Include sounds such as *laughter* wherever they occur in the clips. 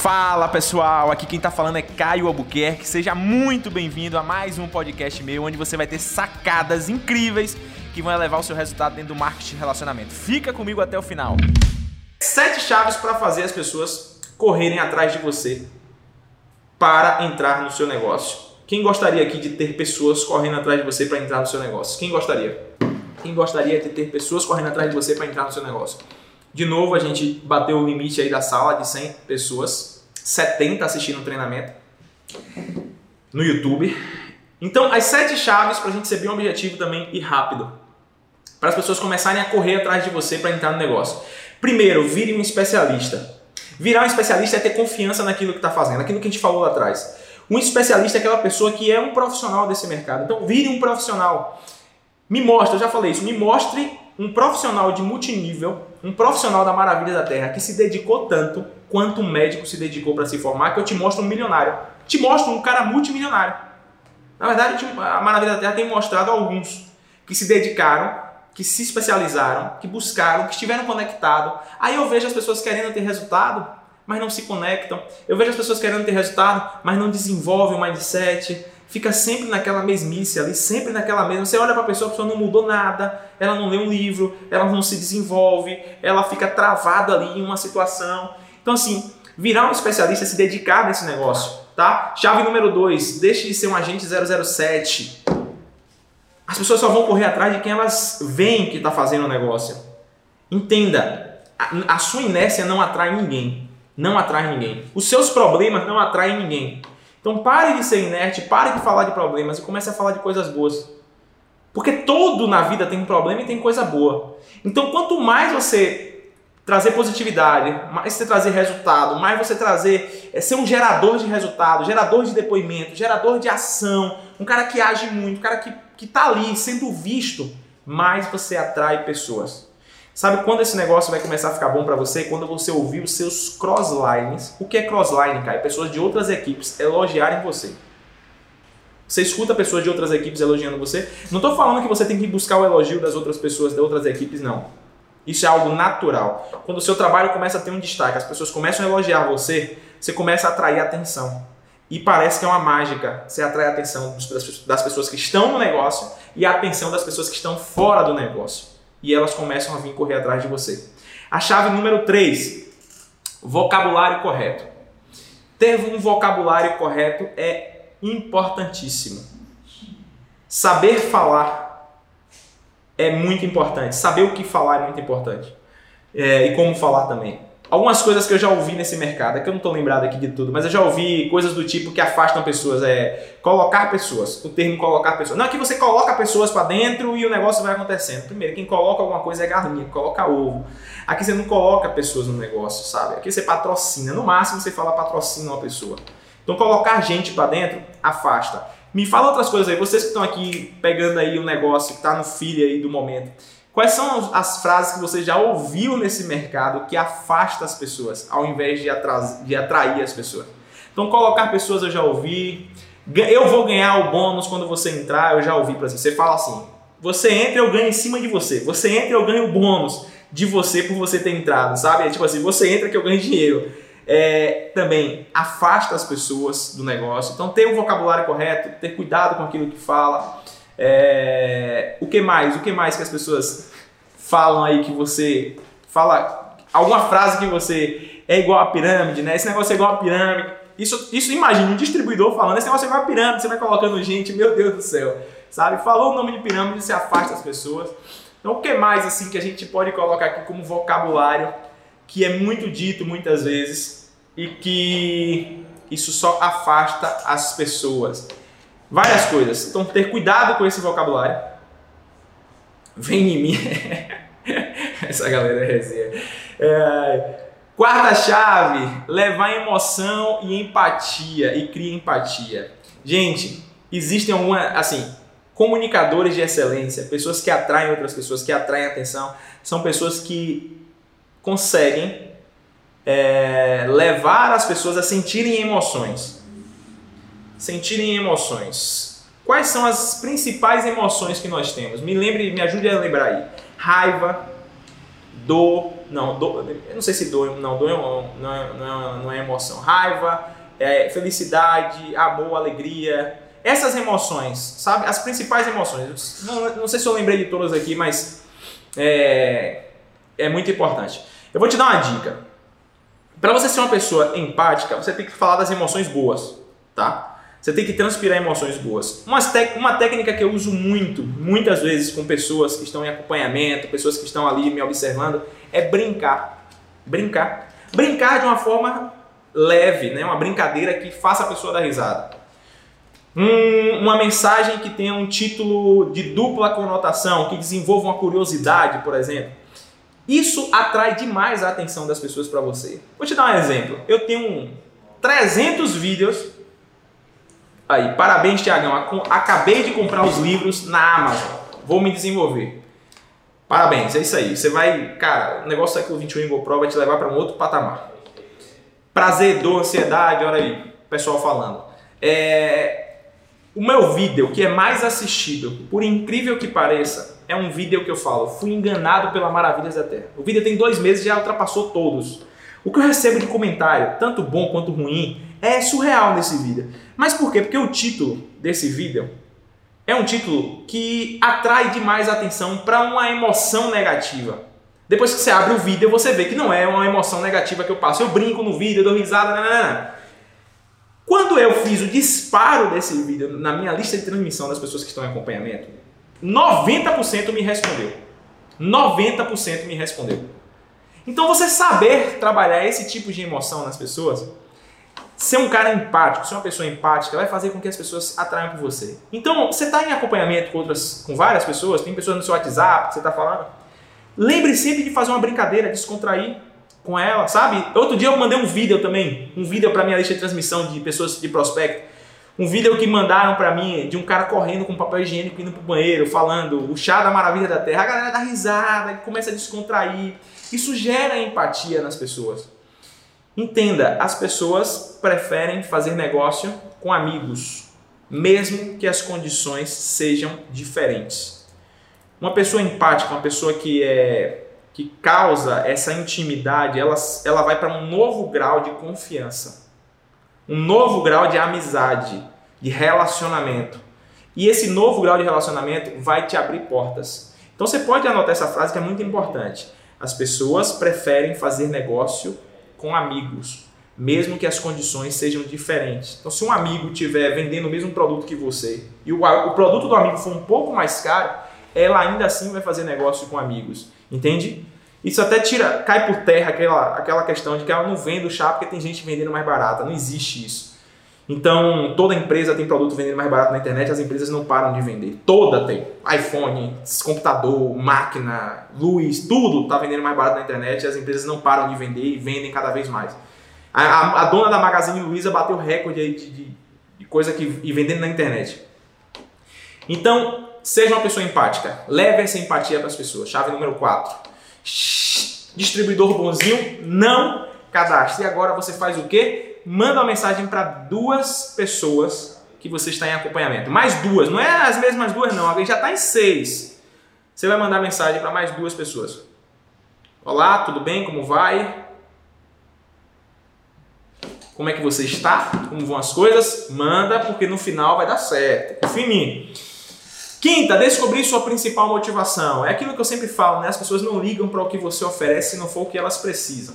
Fala pessoal, aqui quem tá falando é Caio Albuquerque. Seja muito bem-vindo a mais um podcast meu, onde você vai ter sacadas incríveis que vão elevar o seu resultado dentro do marketing de relacionamento. Fica comigo até o final. Sete chaves para fazer as pessoas correrem atrás de você para entrar no seu negócio. Quem gostaria aqui de ter pessoas correndo atrás de você para entrar no seu negócio? Quem gostaria? Quem gostaria de ter pessoas correndo atrás de você para entrar no seu negócio? De novo, a gente bateu o limite aí da sala de 100 pessoas, 70 assistindo o treinamento no YouTube. Então, as sete chaves para a gente ser bem objetivo também e rápido, para as pessoas começarem a correr atrás de você para entrar no negócio. Primeiro, vire um especialista. Virar um especialista é ter confiança naquilo que está fazendo, aquilo que a gente falou lá atrás. Um especialista é aquela pessoa que é um profissional desse mercado. Então, vire um profissional. Me mostre, eu já falei isso, me mostre um profissional de multinível, um profissional da maravilha da terra que se dedicou tanto quanto um médico se dedicou para se formar, que eu te mostro um milionário. Te mostro um cara multimilionário. Na verdade, a maravilha da terra tem mostrado alguns que se dedicaram, que se especializaram, que buscaram, que estiveram conectados. Aí eu vejo as pessoas querendo ter resultado, mas não se conectam. Eu vejo as pessoas querendo ter resultado, mas não desenvolvem o mindset fica sempre naquela mesmice ali, sempre naquela mesma. Você olha para a pessoa, a pessoa não mudou nada, ela não lê um livro, ela não se desenvolve, ela fica travada ali em uma situação. Então, assim, virar um especialista, se dedicar nesse negócio, tá? Chave número 2, deixe de ser um agente 007. As pessoas só vão correr atrás de quem elas veem que está fazendo o negócio. Entenda, a, a sua inércia não atrai ninguém. Não atrai ninguém. Os seus problemas não atraem ninguém. Então pare de ser inerte, pare de falar de problemas e comece a falar de coisas boas. Porque todo na vida tem um problema e tem coisa boa. Então quanto mais você trazer positividade, mais você trazer resultado, mais você trazer, é, ser um gerador de resultado, gerador de depoimento, gerador de ação, um cara que age muito, um cara que, que tá ali sendo visto, mais você atrai pessoas. Sabe quando esse negócio vai começar a ficar bom para você? Quando você ouvir os seus crosslines. O que é crossline, cara? É pessoas de outras equipes elogiarem você. Você escuta pessoas de outras equipes elogiando você. Não estou falando que você tem que buscar o elogio das outras pessoas de outras equipes, não. Isso é algo natural. Quando o seu trabalho começa a ter um destaque, as pessoas começam a elogiar você, você começa a atrair atenção. E parece que é uma mágica. Você atrai a atenção das pessoas que estão no negócio e a atenção das pessoas que estão fora do negócio e elas começam a vir correr atrás de você. A chave número 3, vocabulário correto. Ter um vocabulário correto é importantíssimo. Saber falar é muito importante. Saber o que falar é muito importante. É, e como falar também. Algumas coisas que eu já ouvi nesse mercado, é que eu não estou lembrado aqui de tudo, mas eu já ouvi coisas do tipo que afastam pessoas, é colocar pessoas, o termo colocar pessoas. Não, aqui você coloca pessoas para dentro e o negócio vai acontecendo. Primeiro, quem coloca alguma coisa é galinha, coloca ovo. Aqui você não coloca pessoas no negócio, sabe? Aqui você patrocina, no máximo você fala patrocina uma pessoa. Então colocar gente para dentro afasta. Me fala outras coisas aí, vocês que estão aqui pegando aí o negócio, que está no filho aí do momento. Quais são as frases que você já ouviu nesse mercado que afasta as pessoas, ao invés de, de atrair as pessoas? Então, colocar pessoas eu já ouvi. Eu vou ganhar o bônus quando você entrar, eu já ouvi para você. Você fala assim: você entra, eu ganho em cima de você. Você entra, eu ganho o bônus de você por você ter entrado, sabe? É tipo assim: você entra que eu ganho dinheiro. É, também afasta as pessoas do negócio. Então, ter o vocabulário correto, ter cuidado com aquilo que fala. É, o que mais? O que mais que as pessoas falam aí que você fala alguma frase que você é igual a pirâmide, né? Esse negócio é igual a pirâmide. Isso, isso imagina um distribuidor falando, esse negócio é igual a pirâmide, você vai colocando gente, meu Deus do céu, sabe? Falou o nome de pirâmide, você afasta as pessoas. Então, o que mais assim que a gente pode colocar aqui como vocabulário que é muito dito muitas vezes e que isso só afasta as pessoas? Várias coisas. Então, ter cuidado com esse vocabulário. Vem em mim. *laughs* Essa galera é resenha. É... Quarta chave, levar emoção e empatia e cria empatia. Gente, existem algumas, assim, comunicadores de excelência, pessoas que atraem outras pessoas, que atraem atenção, são pessoas que conseguem é, levar as pessoas a sentirem emoções sentirem emoções. Quais são as principais emoções que nós temos? Me lembre, me ajude a lembrar aí. Raiva, dor, Não, do, eu não sei se dor, não, dor não, não, é, não, é, não é emoção. Raiva, é, felicidade, amor, alegria. Essas emoções, sabe? As principais emoções. Não, não sei se eu lembrei de todas aqui, mas é, é muito importante. Eu vou te dar uma dica. Para você ser uma pessoa empática, você tem que falar das emoções boas, tá? Você tem que transpirar emoções boas. Uma, técnica que eu uso muito, muitas vezes com pessoas que estão em acompanhamento, pessoas que estão ali me observando, é brincar. Brincar. Brincar de uma forma leve, né? uma brincadeira que faça a pessoa dar risada. Um, uma mensagem que tenha um título de dupla conotação, que desenvolva uma curiosidade, por exemplo. Isso atrai demais a atenção das pessoas para você. Vou te dar um exemplo. Eu tenho 300 vídeos. Aí, parabéns, Tiagão. Acabei de comprar os livros na Amazon. Vou me desenvolver. Parabéns, é isso aí. Você vai, cara, o negócio século 21 GoPro vai te levar para um outro patamar. Prazer, dor, ansiedade, olha aí, pessoal falando. É, o meu vídeo que é mais assistido, por incrível que pareça, é um vídeo que eu falo, fui enganado pela Maravilhas da Terra. O vídeo tem dois meses e já ultrapassou todos. O que eu recebo de comentário, tanto bom quanto ruim, é surreal nesse vídeo. Mas por quê? Porque o título desse vídeo é um título que atrai demais a atenção para uma emoção negativa. Depois que você abre o vídeo, você vê que não é uma emoção negativa que eu passo. Eu brinco no vídeo, eu dou risada. Quando eu fiz o disparo desse vídeo na minha lista de transmissão das pessoas que estão em acompanhamento, 90% me respondeu. 90% me respondeu. Então você saber trabalhar esse tipo de emoção nas pessoas, ser um cara empático, ser uma pessoa empática, vai fazer com que as pessoas atraiam por você. Então, você está em acompanhamento com outras, com várias pessoas, tem pessoas no seu WhatsApp que você está falando. Lembre sempre de fazer uma brincadeira, descontrair com ela, sabe? Outro dia eu mandei um vídeo também, um vídeo para minha lista de transmissão de pessoas de prospecto. Um vídeo que mandaram para mim de um cara correndo com papel higiênico indo pro banheiro, falando o chá da maravilha da terra. A galera dá risada, começa a descontrair. Isso gera empatia nas pessoas. Entenda, as pessoas preferem fazer negócio com amigos, mesmo que as condições sejam diferentes. Uma pessoa empática, uma pessoa que é que causa essa intimidade, ela, ela vai para um novo grau de confiança, um novo grau de amizade, de relacionamento. E esse novo grau de relacionamento vai te abrir portas. Então você pode anotar essa frase que é muito importante. As pessoas preferem fazer negócio com amigos, mesmo que as condições sejam diferentes. Então, se um amigo estiver vendendo o mesmo produto que você e o, o produto do amigo for um pouco mais caro, ela ainda assim vai fazer negócio com amigos. Entende? Isso até tira, cai por terra aquela, aquela questão de que ela não vende o chá porque tem gente vendendo mais barata. Não existe isso. Então, toda empresa tem produto vendendo mais barato na internet, as empresas não param de vender. Toda tem. iPhone, computador, máquina, luz, tudo está vendendo mais barato na internet e as empresas não param de vender e vendem cada vez mais. A, a, a dona da Magazine Luiza bateu recorde aí de, de, de coisa que e vendendo na internet. Então, seja uma pessoa empática. Leve essa empatia para as pessoas. Chave número 4. Distribuidor bonzinho, não cadastre. E agora você faz o quê? Manda uma mensagem para duas pessoas que você está em acompanhamento. Mais duas, não é as mesmas duas não, alguém já está em seis. Você vai mandar mensagem para mais duas pessoas. Olá, tudo bem? Como vai? Como é que você está? Como vão as coisas? Manda, porque no final vai dar certo. Confia. Quinta, descobrir sua principal motivação. É aquilo que eu sempre falo, né? As pessoas não ligam para o que você oferece se não for o que elas precisam.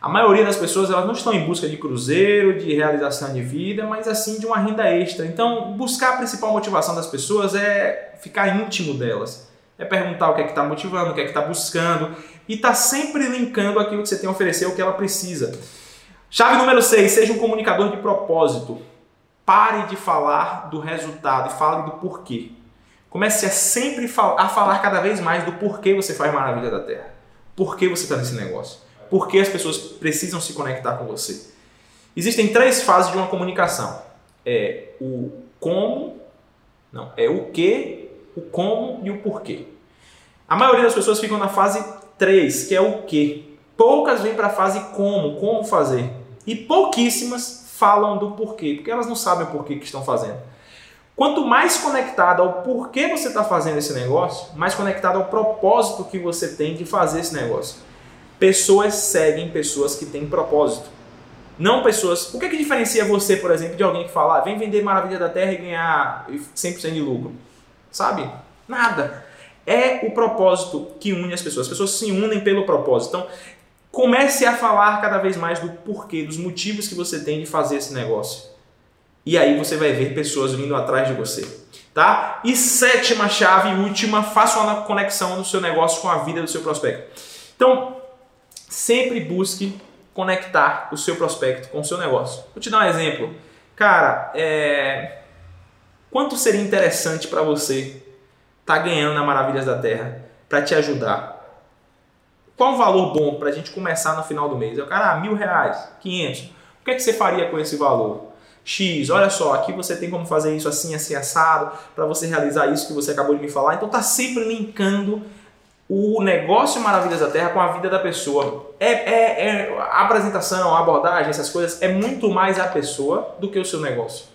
A maioria das pessoas elas não estão em busca de cruzeiro, de realização de vida, mas assim de uma renda extra. Então, buscar a principal motivação das pessoas é ficar íntimo delas. É perguntar o que é que está motivando, o que é que está buscando e está sempre linkando aquilo que você tem a oferecer ao que ela precisa. Chave número 6, seja um comunicador de propósito. Pare de falar do resultado e fale do porquê. Comece a sempre a falar cada vez mais do porquê você faz Maravilha da Terra. Por que você está nesse negócio? Por que as pessoas precisam se conectar com você? Existem três fases de uma comunicação. É o como, não, é o que, o como e o porquê. A maioria das pessoas ficam na fase 3, que é o que. Poucas vêm para a fase como, como fazer. E pouquíssimas falam do porquê, porque elas não sabem o porquê que estão fazendo. Quanto mais conectado ao porquê você está fazendo esse negócio, mais conectado ao propósito que você tem de fazer esse negócio. Pessoas seguem pessoas que têm propósito. Não pessoas. O que é que diferencia você, por exemplo, de alguém que fala, ah, vem vender Maravilha da Terra e ganhar 100% de lucro? Sabe? Nada. É o propósito que une as pessoas. As pessoas se unem pelo propósito. Então, comece a falar cada vez mais do porquê, dos motivos que você tem de fazer esse negócio. E aí você vai ver pessoas vindo atrás de você. Tá? E sétima chave última, faça uma conexão do seu negócio com a vida do seu prospecto. Então, sempre busque conectar o seu prospecto com o seu negócio. Vou te dar um exemplo. Cara, é... quanto seria interessante para você estar tá ganhando na Maravilhas da Terra para te ajudar? Qual o valor bom para a gente começar no final do mês? Eu, cara, ah, mil reais, quinhentos. O que, é que você faria com esse valor? X, olha só, aqui você tem como fazer isso assim, assim, assado, para você realizar isso que você acabou de me falar. Então tá sempre linkando o negócio Maravilhas da Terra com a vida da pessoa. É, é, é, a apresentação, a abordagem, essas coisas, é muito mais a pessoa do que o seu negócio.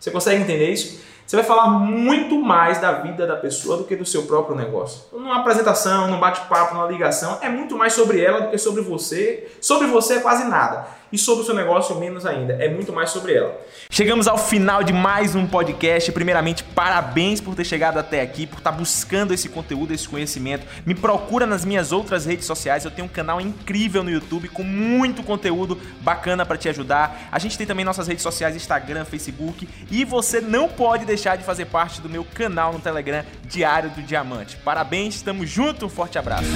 Você consegue entender isso? Você vai falar muito mais da vida da pessoa do que do seu próprio negócio. Numa apresentação, num bate-papo, numa ligação, é muito mais sobre ela do que sobre você. Sobre você é quase nada e sobre o seu negócio menos ainda. É muito mais sobre ela. Chegamos ao final de mais um podcast. Primeiramente, parabéns por ter chegado até aqui, por estar buscando esse conteúdo, esse conhecimento. Me procura nas minhas outras redes sociais. Eu tenho um canal incrível no YouTube com muito conteúdo bacana para te ajudar. A gente tem também nossas redes sociais, Instagram, Facebook, e você não pode deixar de fazer parte do meu canal no Telegram Diário do Diamante. Parabéns, estamos juntos, um forte abraço.